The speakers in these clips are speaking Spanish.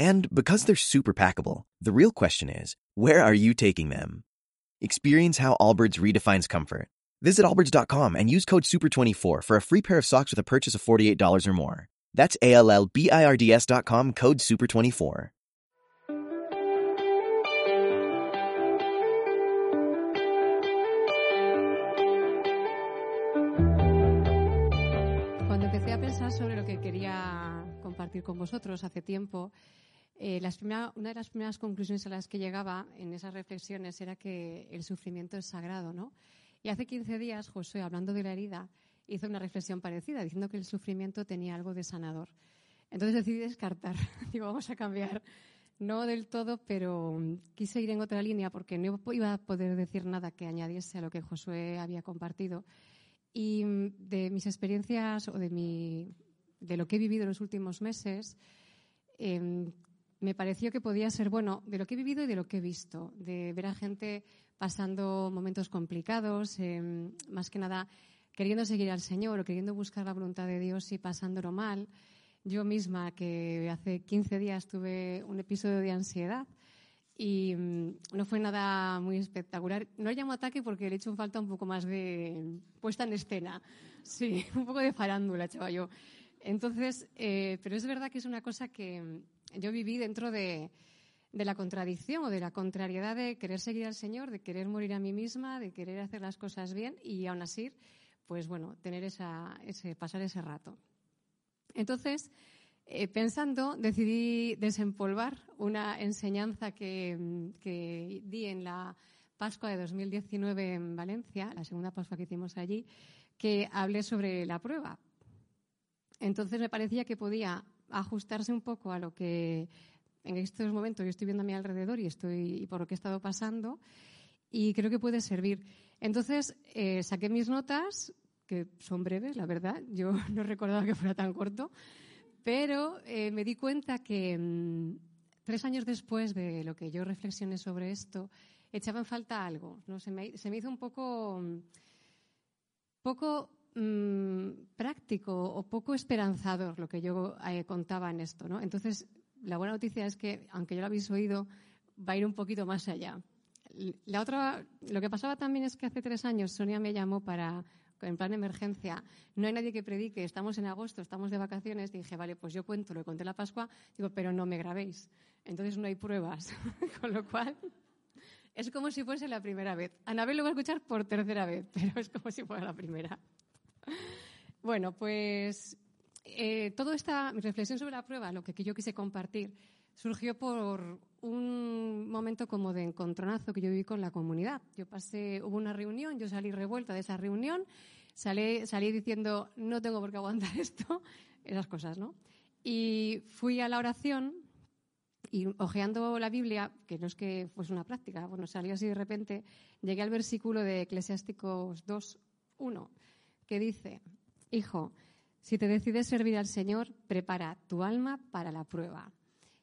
And because they're super packable, the real question is, where are you taking them? Experience how Allbirds redefines comfort. Visit allbirds.com and use code SUPER24 for a free pair of socks with a purchase of $48 or more. That's A-L-L-B-I-R-D-S dot com, code SUPER24. Cuando empecé a pensar sobre lo que quería compartir con vosotros hace tiempo, eh, las primera- una de las primeras conclusiones a las que llegaba en esas reflexiones era que el sufrimiento es sagrado, ¿no? Y hace 15 días Josué, hablando de la herida, hizo una reflexión parecida, diciendo que el sufrimiento tenía algo de sanador. Entonces decidí descartar. Digo, vamos a cambiar. No del todo, pero mm, quise ir en otra línea porque no iba a poder decir nada que añadiese a lo que Josué había compartido. Y mm, de mis experiencias o de, mi, de lo que he vivido en los últimos meses, em, me pareció que podía ser bueno de lo que he vivido y de lo que he visto, de ver a gente pasando momentos complicados, em, más que nada queriendo seguir al Señor o queriendo buscar la voluntad de Dios y pasándolo mal. Yo misma, que hace 15 días tuve un episodio de ansiedad y mm, no fue nada muy espectacular. No le llamo ataque porque le he hecho falta un poco más de puesta en escena. Sí, un poco de farándula, chaval yo. Entonces, eh, pero es verdad que es una cosa que mm, yo viví dentro de, la contradicción o de la contrariedad de querer seguir al Señor, de querer morir a mí misma, de querer hacer las cosas bien y aún así, pues bueno, tener ese, pasar ese rato. Entonces, eh, pensando, decidí desempolvar una enseñanza que, que di en la Pascua de 2019 en Valencia, la segunda Pascua que hicimos allí, que hablé sobre la prueba. Entonces me parecía que podía ajustarse un poco a lo que en estos momentos yo estoy viendo a mi alrededor y estoy y por lo que he estado pasando y creo que puede servir. Entonces eh, saqué mis notas que son breves, la verdad. Yo no recordaba que fuera tan corto, pero eh, me di cuenta que mm, tres años después de lo que yo reflexioné sobre esto, echaba en falta algo. ¿no? Se, me, se me hizo un poco, mm, poco mm, práctico o poco esperanzador lo que yo eh, contaba en esto. ¿no? Entonces, la buena noticia es que, aunque ya lo habéis oído, va a ir un poquito más allá. La otra, lo que pasaba también es que hace tres años Sonia me llamó para en plan de emergencia, no hay nadie que predique, estamos en agosto, estamos de vacaciones, dije, vale, pues yo cuento, lo conté la Pascua, digo, pero no me grabéis. Entonces no hay pruebas. Con lo cual, es como si fuese la primera vez. Anabel lo va a escuchar por tercera vez, pero es como si fuera la primera. Bueno, pues eh, toda esta reflexión sobre la prueba, lo que yo quise compartir, surgió por un momento como de encontronazo que yo viví con la comunidad. Yo pasé, hubo una reunión, yo salí revuelta de esa reunión, salí, salí diciendo, no tengo por qué aguantar esto, esas cosas, ¿no? Y fui a la oración y ojeando la Biblia, que no es que fuese una práctica, bueno, salió así de repente, llegué al versículo de Eclesiásticos 2, 1, que dice, Hijo, si te decides servir al Señor, prepara tu alma para la prueba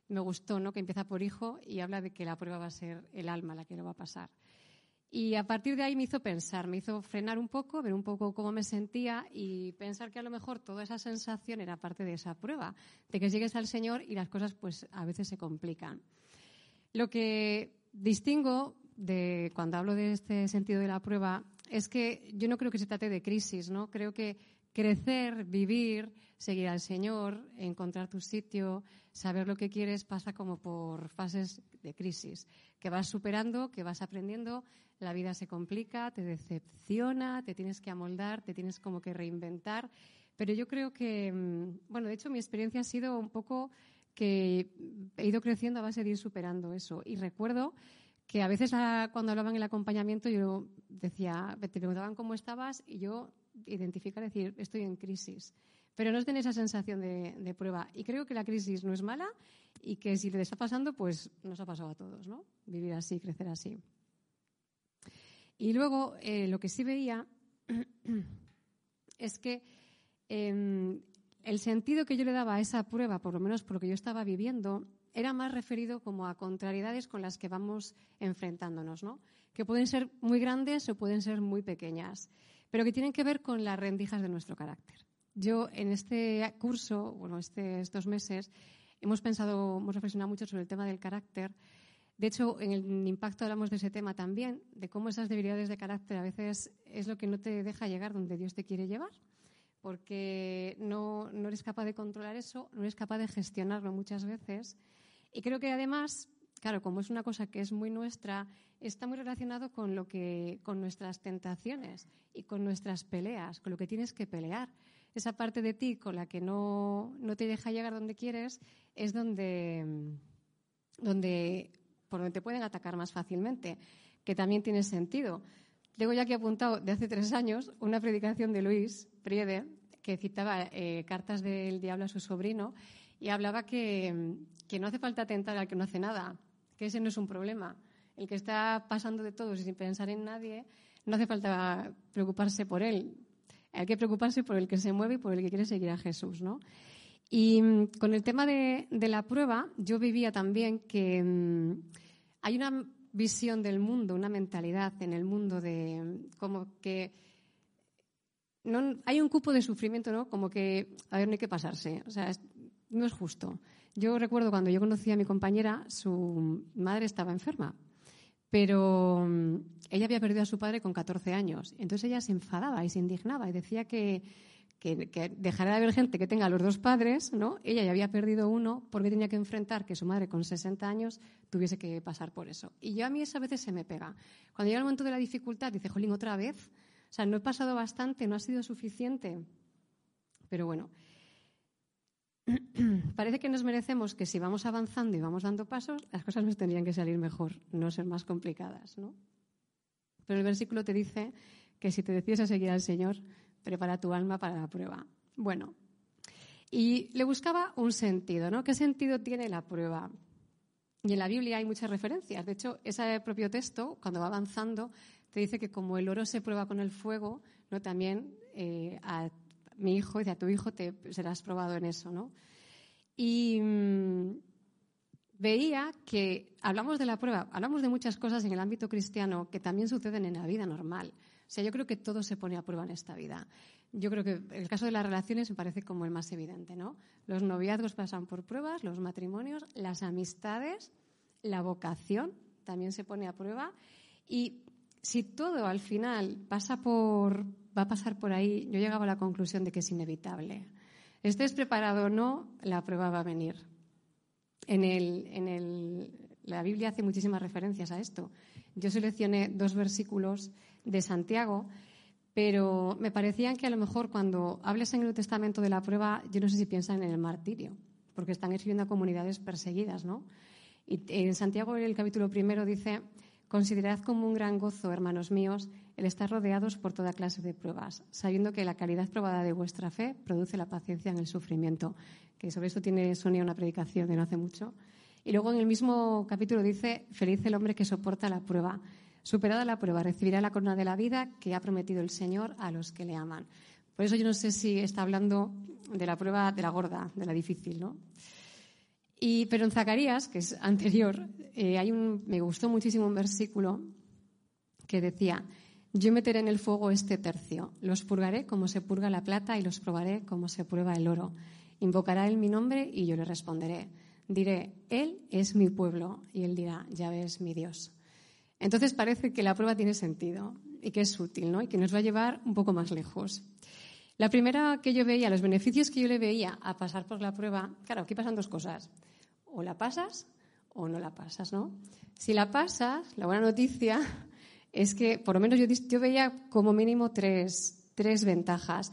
me gustó, ¿no? Que empieza por hijo y habla de que la prueba va a ser el alma la que lo va a pasar. Y a partir de ahí me hizo pensar, me hizo frenar un poco, ver un poco cómo me sentía y pensar que a lo mejor toda esa sensación era parte de esa prueba, de que sigues al Señor y las cosas pues a veces se complican. Lo que distingo de cuando hablo de este sentido de la prueba es que yo no creo que se trate de crisis, ¿no? Creo que crecer, vivir, seguir al Señor, encontrar tu sitio, saber lo que quieres pasa como por fases de crisis, que vas superando, que vas aprendiendo, la vida se complica, te decepciona, te tienes que amoldar, te tienes como que reinventar. Pero yo creo que, mm, bueno, de hecho mi experiencia ha sido un poco que he ido creciendo a base de ir superando eso. Y recuerdo que a veces cuando hablaban el acompañamiento yo decía, te preguntaban cómo estabas y yo identificar, decir, estoy en crisis. pero no tener esa sensación de, prueba. Y creo que la crisis no es mala y que si le está pasando, pues nos ha pasado a todos, ¿no? Vivir así, crecer así. Y luego, eh, lo que sí veía es que em, el sentido que yo le daba a esa prueba, por lo menos por lo que yo estaba viviendo, era más referido como a contrariedades con las que vamos enfrentándonos, ¿no? Que pueden ser muy grandes o pueden ser muy pequeñas, pero que tienen que ver con las rendijas de nuestro carácter. Yo en este curso, bueno, este, estos meses, hemos pensado, hemos reflexionado mucho sobre el tema del carácter. De hecho, en el impacto hablamos de ese tema también, de cómo esas debilidades de carácter a veces es lo que no te deja llegar donde Dios te quiere llevar, porque no, no eres capaz de controlar eso, no eres capaz de gestionarlo muchas veces. Y creo que además, claro, como es una cosa que es muy nuestra, está muy relacionado con lo que, con nuestras tentaciones y con nuestras peleas, con lo que tienes que pelear esa parte de ti con la que no, te deja llegar donde quieres, es donde, donde, por donde te pueden atacar más fácilmente, que también tiene sentido. Tengo ya aquí apuntado de hace tres años una predicación de Luis Priede que citaba eh, cartas del diablo a su sobrino y hablaba que, que no hace falta tentar al que no hace nada, que ese no es un problema. El que está pasando de todo sin pensar en nadie, no hace falta preocuparse por él. Hay que preocuparse por el que se mueve y por el que quiere seguir a Jesús, ¿no? Y mm, con el tema de, la prueba, yo vivía también que mm, hay una visión del mundo, una mentalidad en el mundo de mm, como que no, hay un cupo de sufrimiento, ¿no? Como que, a ver, no hay que pasarse. O sea, no es justo. Yo recuerdo cuando yo conocí a mi compañera, su madre estaba enferma pero mm, ella había perdido a su padre con 14 años. Entonces ella se enfadaba y se indignaba y decía que, que, que dejara de haber gente que tenga los dos padres, ¿no? Ella ya había perdido uno porque tenía que enfrentar que su madre con 60 años tuviese que pasar por eso. Y yo a mí esa veces se me pega. Cuando llega el momento de la dificultad, dice, jolín, otra vez. O sea, no he pasado bastante, no ha sido suficiente. Pero bueno, parece que nos merecemos que si vamos avanzando y vamos dando pasos, las cosas nos tendrían que salir mejor, no ser más complicadas, ¿no? Pero el versículo te dice que si te decides a seguir al Señor, prepara tu alma para la prueba. Bueno, y le buscaba un sentido, ¿no? ¿Qué sentido tiene la prueba? Y en la Biblia hay muchas referencias. De hecho, ese propio texto, cuando va avanzando, te dice que como el oro se prueba con el fuego, ¿no? también eh, a mi hijo, y a tu hijo te serás probado en eso, ¿no? Y mm, veía que hablamos de la prueba, hablamos de muchas cosas en el ámbito cristiano que también suceden en la vida normal. O sea, yo creo que todo se pone a prueba en esta vida. Yo creo que el caso de las relaciones me parece como el más evidente, ¿no? Los noviazgos pasan por pruebas, los matrimonios, las amistades, la vocación también se pone a prueba. Y si todo al final pasa por, va a pasar por ahí, yo llegaba a la conclusión de que es inevitable. Estés preparado o no, la prueba va a venir. En, el, en el, la Biblia hace muchísimas referencias a esto. Yo seleccioné dos versículos de Santiago, pero me parecían que a lo mejor cuando hables en el Testamento de la prueba, yo no sé si piensan en el martirio, porque están escribiendo a comunidades perseguidas, ¿no? Y en Santiago, en el capítulo primero, dice Considerad como un gran gozo, hermanos míos, el estar rodeados por toda clase de pruebas, sabiendo que la calidad probada de vuestra fe produce la paciencia en el sufrimiento. Que sobre esto tiene Sonia una predicación de no hace mucho. Y luego en el mismo capítulo dice, feliz el hombre que soporta la prueba. Superada la prueba, recibirá la corona de la vida que ha prometido el Señor a los que le aman. Por eso yo no sé si está hablando de la prueba de la gorda, de la difícil, ¿no? Y, pero en Zacarías, que es anterior, eh, hay un, me gustó muchísimo un versículo que decía, yo meteré en el fuego este tercio, los purgaré como se purga la plata y los probaré como se prueba el oro. Invocará él mi nombre y yo le responderé. Diré, Él es mi pueblo y Él dirá, ya ves mi Dios. Entonces parece que la prueba tiene sentido y que es útil, ¿no? Y que nos va a llevar un poco más lejos. La primera que yo veía, los beneficios que yo le veía a pasar por la prueba, claro, aquí pasan dos cosas. O la pasas o no la pasas, ¿no? Si la pasas, la buena noticia es que, por lo menos yo, veía como mínimo tres, tres ventajas.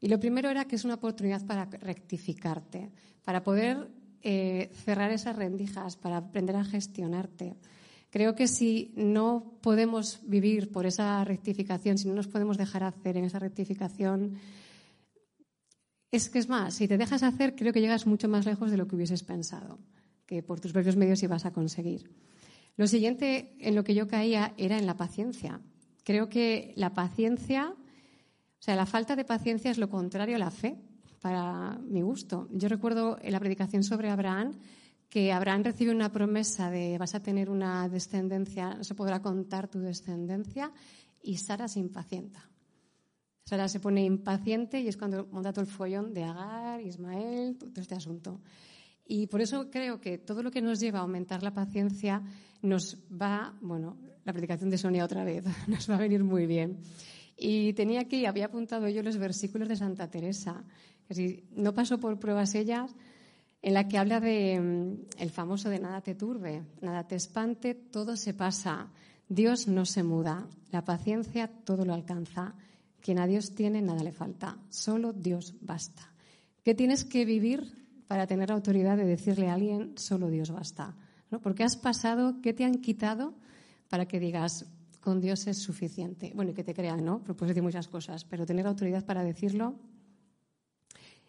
Y lo primero era que es una oportunidad para rectificarte, para poder eh, cerrar esas rendijas, para aprender a gestionarte. Creo que si no podemos vivir por esa rectificación, si no nos podemos dejar hacer en esa rectificación, Es que es más, si te dejas hacer, creo que llegas mucho más lejos de lo que hubieses pensado, que por tus propios medios ibas a conseguir. Lo siguiente en lo que yo caía era en la paciencia. Creo que la paciencia, o sea, la falta de paciencia es lo contrario a la fe, para mi gusto. Yo recuerdo en la predicación sobre Abraham que Abraham recibe una promesa de vas a tener una descendencia, no se podrá contar tu descendencia, y Sara se impacienta. Sara se pone impaciente y es cuando monta todo el follón de Agar, Ismael, todo este asunto. Y por eso creo que todo lo que nos lleva a aumentar la paciencia nos va, bueno, la predicación de Sonia otra vez, nos va a venir muy bien. Y tenía aquí, había apuntado yo los versículos de Santa Teresa, que si no paso por pruebas ellas, en la que habla de mm, el famoso de nada te turbe, nada te espante, todo se pasa, Dios no se muda, la paciencia todo lo alcanza, quien a Dios tiene nada le falta, solo Dios basta. ¿Qué tienes que vivir para tener autoridad de decirle a alguien solo Dios basta? ¿No? Porque has pasado, ¿qué te han quitado para que digas con Dios es suficiente? Bueno, y que te crean, ¿no? Porque puedes decir muchas cosas, pero tener autoridad para decirlo.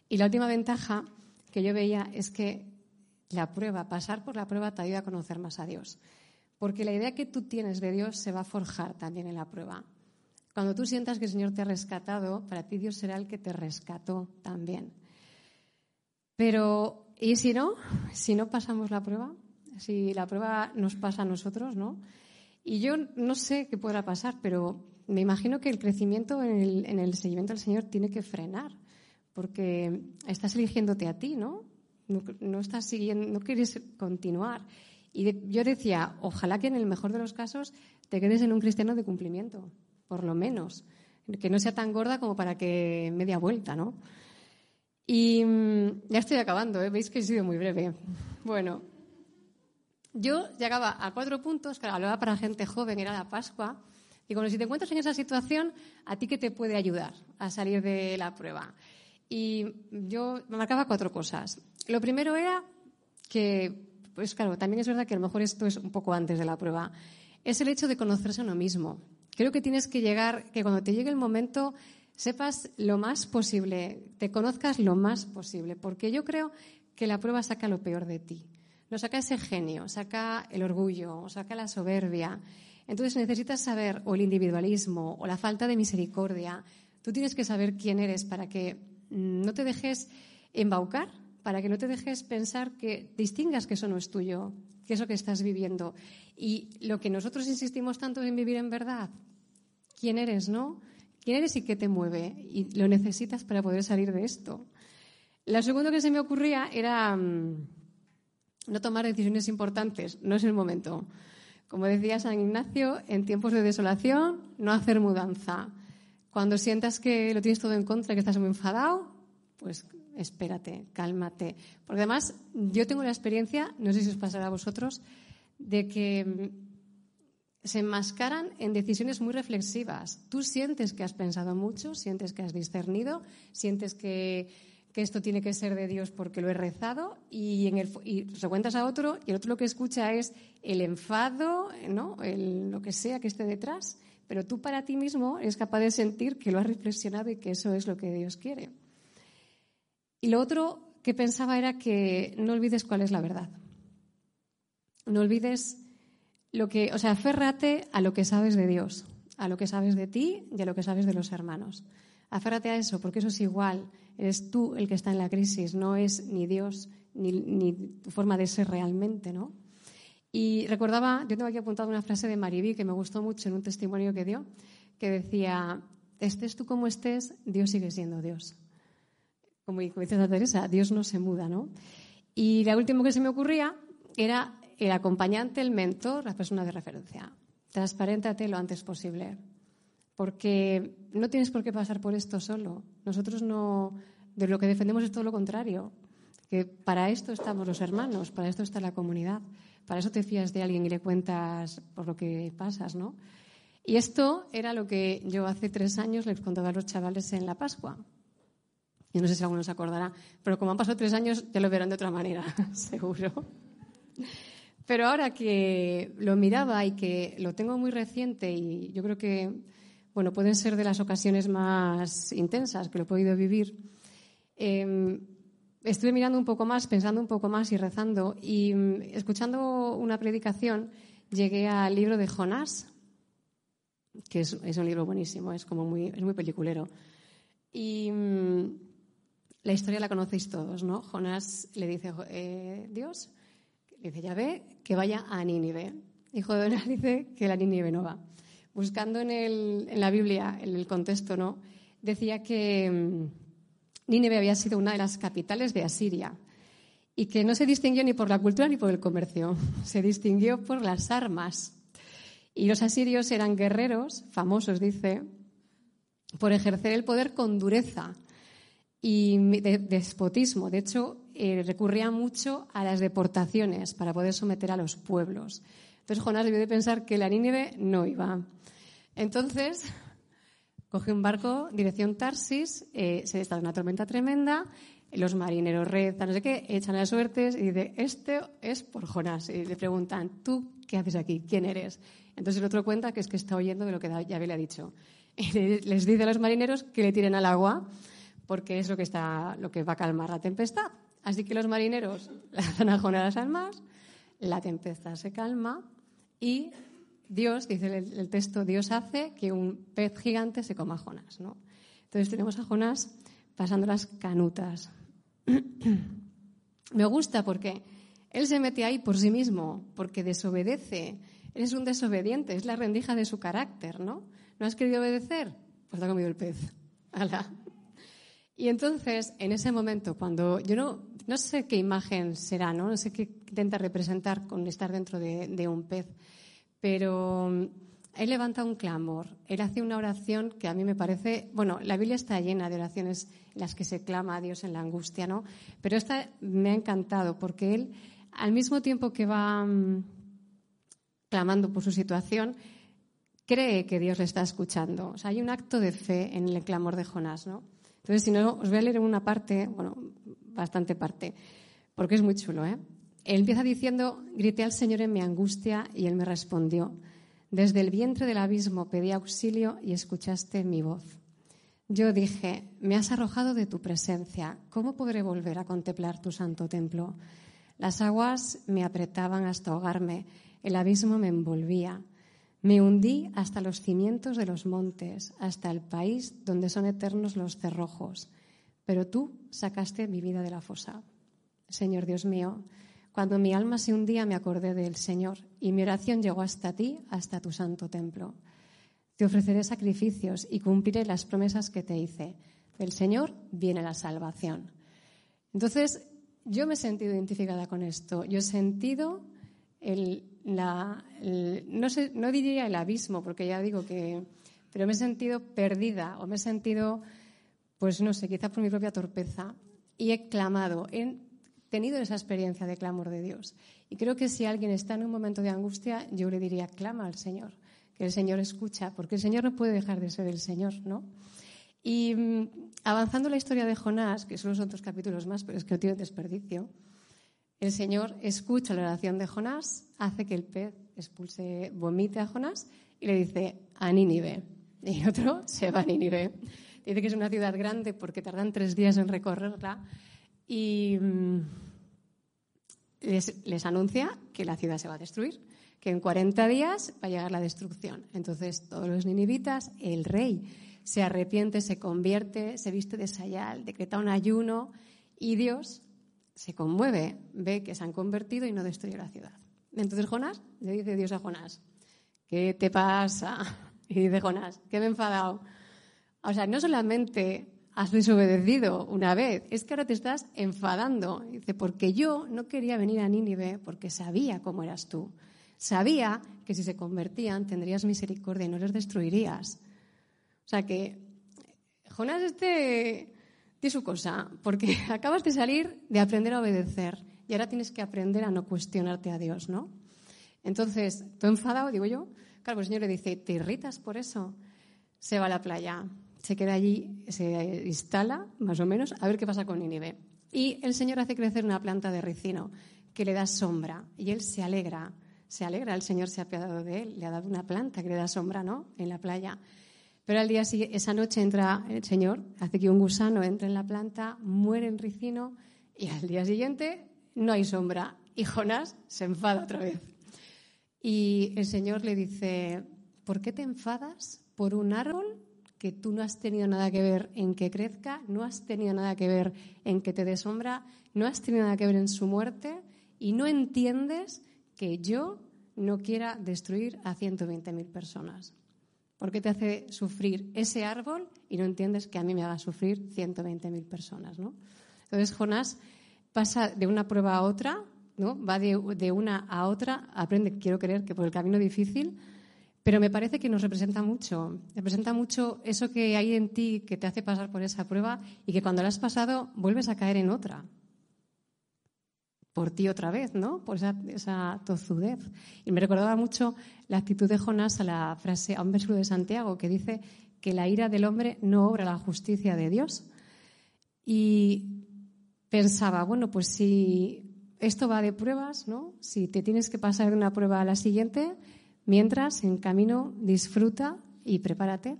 Y la última ventaja que yo veía es que la prueba, pasar por la prueba te ayuda a conocer más a Dios. Porque la idea que tú tienes de Dios se va a forjar también en la prueba. Cuando tú sientas que el Señor te ha rescatado, para ti Dios será el que te rescató también. Pero, ¿y si no? Si no pasamos la prueba, si la prueba nos pasa a nosotros, ¿no? Y yo no sé qué podrá pasar, pero me imagino que el crecimiento en el, seguimiento del Señor tiene que frenar, porque estás eligiéndote a ti, ¿no? No, estás siguiendo, no quieres continuar. Y yo decía, ojalá que en el mejor de los casos te quedes en un cristiano de cumplimiento, por lo menos, que no sea tan gorda como para que media vuelta, ¿no? Y mm, ya estoy acabando, ¿eh? veis que he sido muy breve. Bueno, yo llegaba a cuatro puntos, claro, hablaba para gente joven, era la Pascua. Y bueno, si te encuentras en esa situación, ¿a ti qué te puede ayudar a salir de la prueba? Y yo me marcaba cuatro cosas. Lo primero era que, pues claro, también es verdad que a lo mejor esto es un poco antes de la prueba, es el hecho de conocerse a uno mismo. Creo que tienes que llegar, que cuando te llegue el momento, sepas lo más posible, te conozcas lo más posible, porque yo creo que la prueba saca lo peor de ti. No saca ese genio, saca el orgullo, saca la soberbia. Entonces necesitas saber o el individualismo o la falta de misericordia. Tú tienes que saber quién eres para que no te dejes embaucar, para que no te dejes pensar que distingas que eso no es tuyo, que eso que estás viviendo. Y lo que nosotros insistimos tanto en vivir en verdad, quién eres, ¿no? ¿Quién eres y qué te mueve? Y lo necesitas para poder salir de esto. Lo segundo que se me ocurría era mm, no tomar decisiones importantes, no es el momento. Como decía San Ignacio, en tiempos de desolación, no hacer mudanza. Cuando sientas que lo tienes todo en contra, que estás muy enfadado, pues espérate, cálmate. Porque además, yo tengo la experiencia, no sé si os pasará a vosotros, de que mm, se enmascaran en decisiones muy reflexivas. Tú sientes que has pensado mucho, sientes que has discernido, sientes que, esto tiene que ser de Dios porque lo he rezado y, en el, y se cuentas a otro y el otro lo que escucha es el enfado, ¿no? lo que sea que esté detrás, pero tú para ti mismo eres capaz de sentir que lo has reflexionado y que eso es lo que Dios quiere. Y lo otro que pensaba era que no olvides cuál es la verdad. No olvides lo que, o sea, aférrate a lo que sabes de Dios, a lo que sabes de ti y a lo que sabes de los hermanos. Aférrate a eso, porque eso es igual. Eres tú el que está en la crisis, no es ni Dios ni, tu forma de ser realmente, ¿no? Y recordaba, yo tengo aquí apuntado una frase de Maribí que me gustó mucho en un testimonio que dio, que decía, estés tú como estés, Dios sigue siendo Dios. Como, dice Teresa, Dios no se muda, ¿no? Y la última que se me ocurría era el acompañante, el mentor, la persona de referencia. Transparéntate lo antes posible, porque no tienes por qué pasar por esto solo. Nosotros no, de lo que defendemos es todo lo contrario, que para esto estamos los hermanos, para esto está la comunidad, para eso te fías de alguien y le cuentas por lo que pasas, ¿no? Y esto era lo que yo hace tres años les contaba a los chavales en la Pascua. Y no sé si alguno se acordará, pero como han pasado tres años ya lo verán de otra manera, seguro. Pero ahora que lo miraba y que lo tengo muy reciente y yo creo que, bueno, pueden ser de las ocasiones más intensas que lo he podido vivir, Em, estuve mirando un poco más, pensando un poco más y rezando y mm, escuchando una predicación llegué al libro de Jonás, que es, un libro buenísimo, es como muy, es muy peliculero. Y mm, la historia la conocéis todos, ¿no? Jonás le dice, eh, Dios, le dice ve que vaya a Nínive. Y Jonás dice que la Nínive no va. Buscando en la Biblia, en el contexto, ¿no? Decía que mm, Nínive había sido una de las capitales de Asiria y que no se distinguió ni por la cultura ni por el comercio, se distinguió por las armas. Y los asirios eran guerreros, famosos, dice, por ejercer el poder con dureza y despotismo. De hecho, eh, recurrían mucho a las deportaciones para poder someter a los pueblos. Entonces Jonás debió de pensar que la Nínive no iba. Entonces, Coge un barco, dirección Tarsis, eh, se está una tormenta tremenda, los marineros rezan, no sé qué, echan las suertes y dice, este es por Jonás. Y le preguntan, ¿tú qué haces aquí? ¿Quién eres? Entonces el otro cuenta que es que está oyendo de lo que Yahvé le ha dicho. Les dice a los marineros que le tiren al agua, porque es lo que, está, lo que va a calmar la tempestad. Así que los marineros lanzan a Jonás al mar, la tempestad se calma y Dios, dice el, texto, Dios hace que un pez gigante se coma a Jonás. ¿no? Entonces tenemos a Jonás pasando las canutas. Me gusta porque él se mete ahí por sí mismo, porque desobedece. Él es un desobediente, es la rendija de su carácter, ¿no? ¿No has querido obedecer? Pues te ha comido el pez. Y entonces, en ese momento, cuando yo no, no sé qué imagen será, ¿no? No sé qué intenta representar con estar dentro de un pez, pero mm, él levanta un clamor, él hace una oración que a mí me parece, bueno, la Biblia está llena de oraciones en las que se clama a Dios en la angustia, ¿no? Pero esta me ha encantado porque él, al mismo tiempo que va mm, clamando por su situación, cree que Dios le está escuchando. O sea, hay un acto de fe en el clamor de Jonás, ¿no? Entonces, si no, os voy a leer una parte, bueno, bastante parte, porque es muy chulo, ¿eh? Él empieza diciendo, grité al Señor en mi angustia y Él me respondió. Desde el vientre del abismo pedí auxilio y escuchaste mi voz. Yo dije, me has arrojado de tu presencia, ¿cómo podré volver a contemplar tu santo templo? Las aguas me apretaban hasta ahogarme, el abismo me envolvía. Me hundí hasta los cimientos de los montes, hasta el país donde son eternos los cerrojos. Pero tú sacaste mi vida de la fosa. Señor Dios mío, cuando mi alma se hundía me acordé del Señor y mi oración llegó hasta ti, hasta tu santo templo. Te ofreceré sacrificios y cumpliré las promesas que te hice. Del Señor viene la salvación. Entonces, yo me he sentido identificada con esto. Yo he sentido el, no, sé, no diría el abismo, porque ya digo que, pero me he sentido perdida o me he sentido, pues no sé, quizá por mi propia torpeza. Y he clamado en tenido esa experiencia de clamor de Dios. Y creo que si alguien está en un momento de angustia, yo le diría, clama al Señor, que el Señor escucha, porque el Señor no puede dejar de ser el Señor, ¿no? Y mm, avanzando la historia de Jonás, que son dos capítulos más, pero es que no tiene desperdicio, el Señor escucha la oración de Jonás, hace que el pez expulse, vomite a Jonás y le dice a Nínive. Y otro se va a Nínive. Dice que es una ciudad grande porque tardan tres días en recorrerla y mm, les, anuncia que la ciudad se va a destruir, que en 40 días va a llegar la destrucción. Entonces todos los ninivitas, el rey, se arrepiente, se convierte, se viste de sayal, decreta un ayuno y Dios se conmueve, ve que se han convertido y no destruye la ciudad. Entonces Jonás le dice Dios a Jonás, ¿qué te pasa? Y dice Jonás, que me he enfadado. O sea, no solamente has desobedecido una vez, es que ahora te estás enfadando. Dice, porque yo no quería venir a Nínive porque sabía cómo eras tú. Sabía que si se convertían tendrías misericordia y no les destruirías. O sea que Jonás este tiene su cosa, porque acabas de salir de aprender a obedecer y ahora tienes que aprender a no cuestionarte a Dios, ¿no? Entonces, tú enfadado, digo yo, claro, pues el Señor le dice, ¿te irritas por eso? Se va a la playa, se queda allí, se instala, más o menos, a ver qué pasa con Nínive. Y el Señor hace crecer una planta de ricino que le da sombra y él se alegra, se alegra, el Señor se ha apiadado de él, le ha dado una planta que le da sombra, ¿no? En la playa. Pero al día siguiente, esa noche entra el Señor, hace que un gusano entre en la planta, muere el ricino y al día siguiente no hay sombra. Y Jonás se enfada otra vez. Y el Señor le dice, ¿por qué te enfadas por un árbol que tú no has tenido nada que ver en que crezca, no has tenido nada que ver en que te dé sombra, no has tenido nada que ver en su muerte y no entiendes que yo no quiera destruir a 120.000 personas? ¿Por qué te hace sufrir ese árbol y no entiendes que a mí me haga sufrir 120.000 personas? ¿no? Entonces Jonás pasa de una prueba a otra, ¿no? va de, una a otra, aprende, quiero creer que por el camino difícil, pero me parece que nos representa mucho. Representa mucho eso que hay en ti que te hace pasar por esa prueba y que cuando la has pasado vuelves a caer en otra por ti otra vez, ¿no? Por esa, tozudez. Y me recordaba mucho la actitud de Jonás a la frase, a un versículo de Santiago que dice que la ira del hombre no obra la justicia de Dios. Y pensaba, bueno, pues si esto va de pruebas, ¿no? Si te tienes que pasar de una prueba a la siguiente, mientras en camino disfruta y prepárate.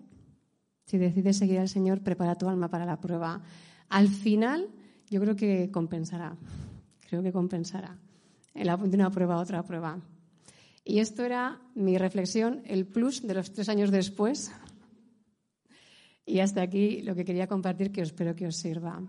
Si decides seguir al Señor, prepara tu alma para la prueba. Al final, yo creo que compensará creo que compensará. De una prueba a otra prueba. Y esto era mi reflexión, el plus de los tres años después. Y hasta aquí lo que quería compartir, que espero que os sirva.